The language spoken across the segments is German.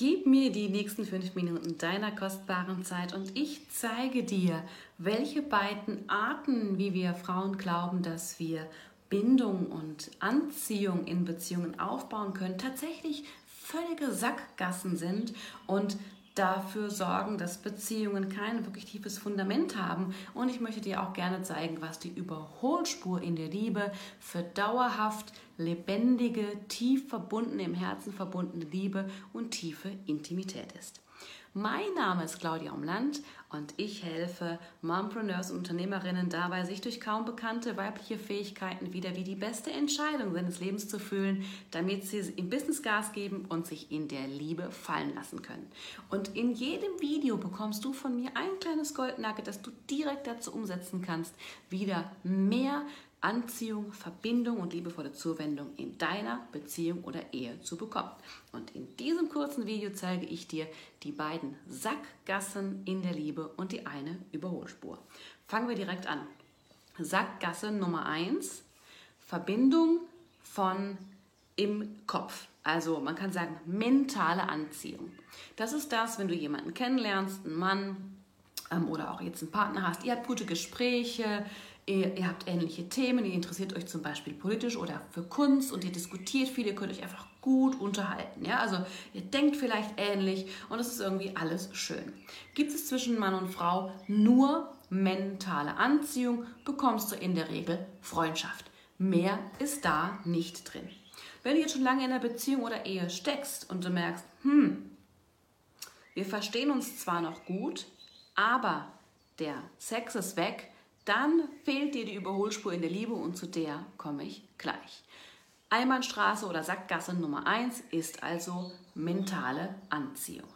Gib mir die nächsten fünf Minuten deiner kostbaren Zeit und ich zeige dir, welche beiden Arten, wie wir Frauen glauben, dass wir Bindung und Anziehung in Beziehungen aufbauen können, tatsächlich völlige Sackgassen sind und dafür sorgen, dass Beziehungen kein wirklich tiefes Fundament haben. Und ich möchte dir auch gerne zeigen, was die Überholspur in der Liebe für dauerhaft lebendige, tief verbundene, im Herzen verbundene Liebe und tiefe Intimität ist. Mein Name ist Claudia Umland und ich helfe Mompreneurs und Unternehmerinnen dabei, sich durch kaum bekannte weibliche Fähigkeiten wieder wie die beste Entscheidung seines Lebens zu fühlen, damit sie im Business Gas geben und sich in der Liebe fallen lassen können. Und in jedem Video bekommst du von mir ein kleines Goldnugget, das du direkt dazu umsetzen kannst, wieder mehr Anziehung, Verbindung und liebevolle Zuwendung in deiner Beziehung oder Ehe zu bekommen. Und in diesem kurzen Video zeige ich dir die beiden Sackgassen in der Liebe und die eine Überholspur. Fangen wir direkt an. Sackgasse Nummer 1, Verbindung von im Kopf. Also man kann sagen mentale Anziehung. Das ist das, wenn du jemanden kennenlernst, einen Mann ähm, oder auch jetzt einen Partner hast, ihr habt gute Gespräche, ihr, ihr, habt ähnliche Themen, ihr interessiert euch zum Beispiel politisch oder für Kunst und ihr diskutiert viel, ihr könnt euch einfach gut unterhalten. Ja? Also ihr denkt vielleicht ähnlich und es ist irgendwie alles schön. Gibt es zwischen Mann und Frau nur mentale Anziehung, bekommst du in der Regel Freundschaft. Mehr ist da nicht drin. Wenn du jetzt schon lange in einer Beziehung oder Ehe steckst und du merkst, hm, wir verstehen uns zwar noch gut, aber der Sex ist weg, dann fehlt dir die Überholspur in der Liebe und zu der komme ich gleich. Einbahnstraße oder Sackgasse Nummer 1 ist also mentale Anziehung.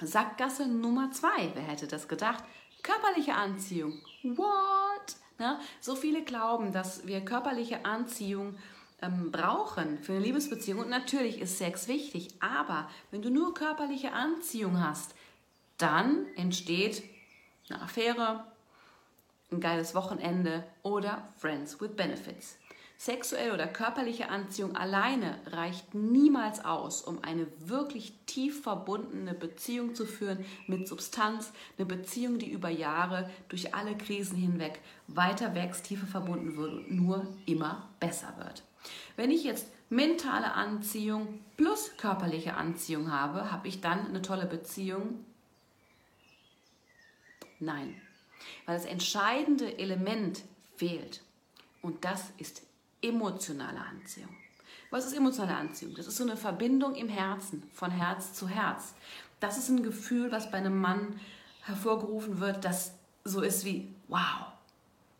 Sackgasse Nummer 2, wer hätte das gedacht? Körperliche Anziehung. What? Na, so viele glauben, dass wir körperliche Anziehung ähm, brauchen für eine Liebesbeziehung. Und natürlich ist Sex wichtig, aber wenn du nur körperliche Anziehung hast, dann entsteht eine Affäre, ein geiles Wochenende oder Friends with Benefits. Sexuelle oder körperliche Anziehung alleine reicht niemals aus, um eine wirklich tief verbundene Beziehung zu führen mit Substanz, eine Beziehung, die über Jahre durch alle Krisen hinweg weiter wächst, tiefer verbunden wird und nur immer besser wird. Wenn ich jetzt mentale Anziehung plus körperliche Anziehung habe, habe ich dann eine tolle Beziehung? Nein, weil das entscheidende Element fehlt. Und das ist emotionale Anziehung. Was ist emotionale Anziehung? Das ist so eine Verbindung im Herzen, von Herz zu Herz. Das ist ein Gefühl, was bei einem Mann hervorgerufen wird, das so ist wie, wow,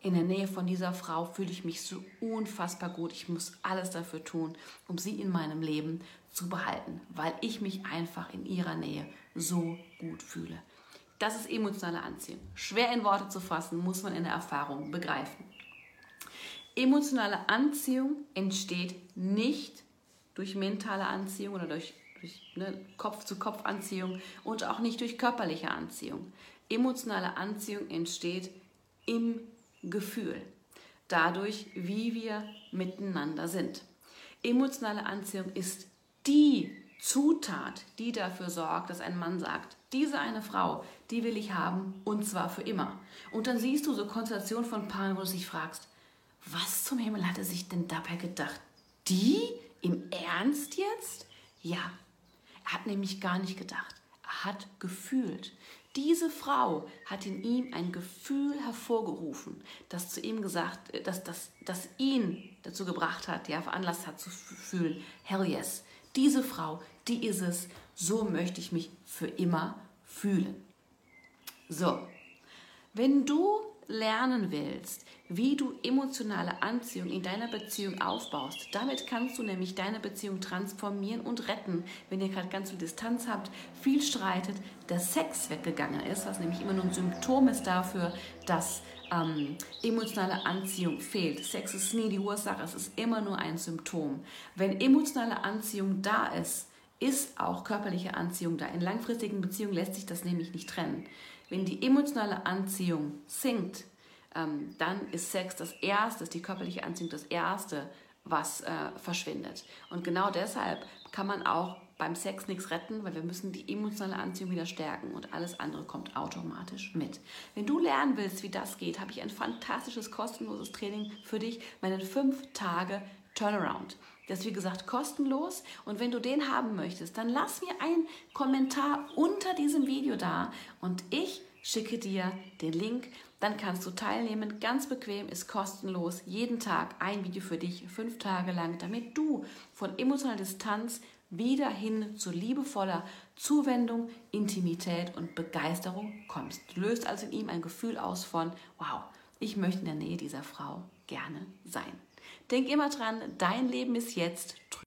in der Nähe von dieser Frau fühle ich mich so unfassbar gut. Ich muss alles dafür tun, um sie in meinem Leben zu behalten, weil ich mich einfach in ihrer Nähe so gut fühle. Das ist emotionale Anziehung. Schwer in Worte zu fassen, muss man in der Erfahrung begreifen. Emotionale Anziehung entsteht nicht durch mentale Anziehung oder durch, durch ne, Kopf-zu-Kopf-Anziehung und auch nicht durch körperliche Anziehung. Emotionale Anziehung entsteht im Gefühl, dadurch, wie wir miteinander sind. Emotionale Anziehung ist die Zutat, die dafür sorgt, dass ein Mann sagt, diese eine Frau, die will ich haben und zwar für immer. Und dann siehst du so Konstellationen von Paaren, wo du dich fragst, was zum Himmel hat er sich denn dabei gedacht? Die? Im Ernst jetzt? Ja, er hat nämlich gar nicht gedacht. Er hat gefühlt. Diese Frau hat in ihm ein Gefühl hervorgerufen, das zu ihm gesagt, dass das, das ihn dazu gebracht hat, ja, veranlasst hat zu fühlen, hell yes, diese Frau, die ist es, so möchte ich mich für immer fühlen. So, wenn du lernen willst, wie du emotionale Anziehung in deiner Beziehung aufbaust. Damit kannst du nämlich deine Beziehung transformieren und retten, wenn ihr gerade ganz viel Distanz habt, viel streitet, der Sex weggegangen ist, was nämlich immer nur ein Symptom ist dafür, dass ähm, emotionale Anziehung fehlt. Sex ist nie die Ursache, es ist immer nur ein Symptom. Wenn emotionale Anziehung da ist, ist auch körperliche Anziehung da. In langfristigen Beziehungen lässt sich das nämlich nicht trennen. Wenn die emotionale Anziehung sinkt, ähm, dann ist Sex das Erste, ist die körperliche Anziehung das Erste, was äh, verschwindet. Und genau deshalb kann man auch beim Sex nichts retten, weil wir müssen die emotionale Anziehung wieder stärken und alles andere kommt automatisch mit. Wenn du lernen willst, wie das geht, habe ich ein fantastisches kostenloses Training für dich, meinen 5 Tage Turnaround. Das ist wie gesagt kostenlos und wenn du den haben möchtest, dann lass mir einen Kommentar unter diesem Video da und ich schicke dir den Link. Dann kannst du teilnehmen. Ganz bequem, ist kostenlos. Jeden Tag ein Video für dich, fünf Tage lang, damit du von emotionaler Distanz wieder hin zu liebevoller Zuwendung, Intimität und Begeisterung kommst. Du löst also in ihm ein Gefühl aus von, wow, ich möchte in der Nähe dieser Frau gerne sein. Denk immer dran, dein Leben ist jetzt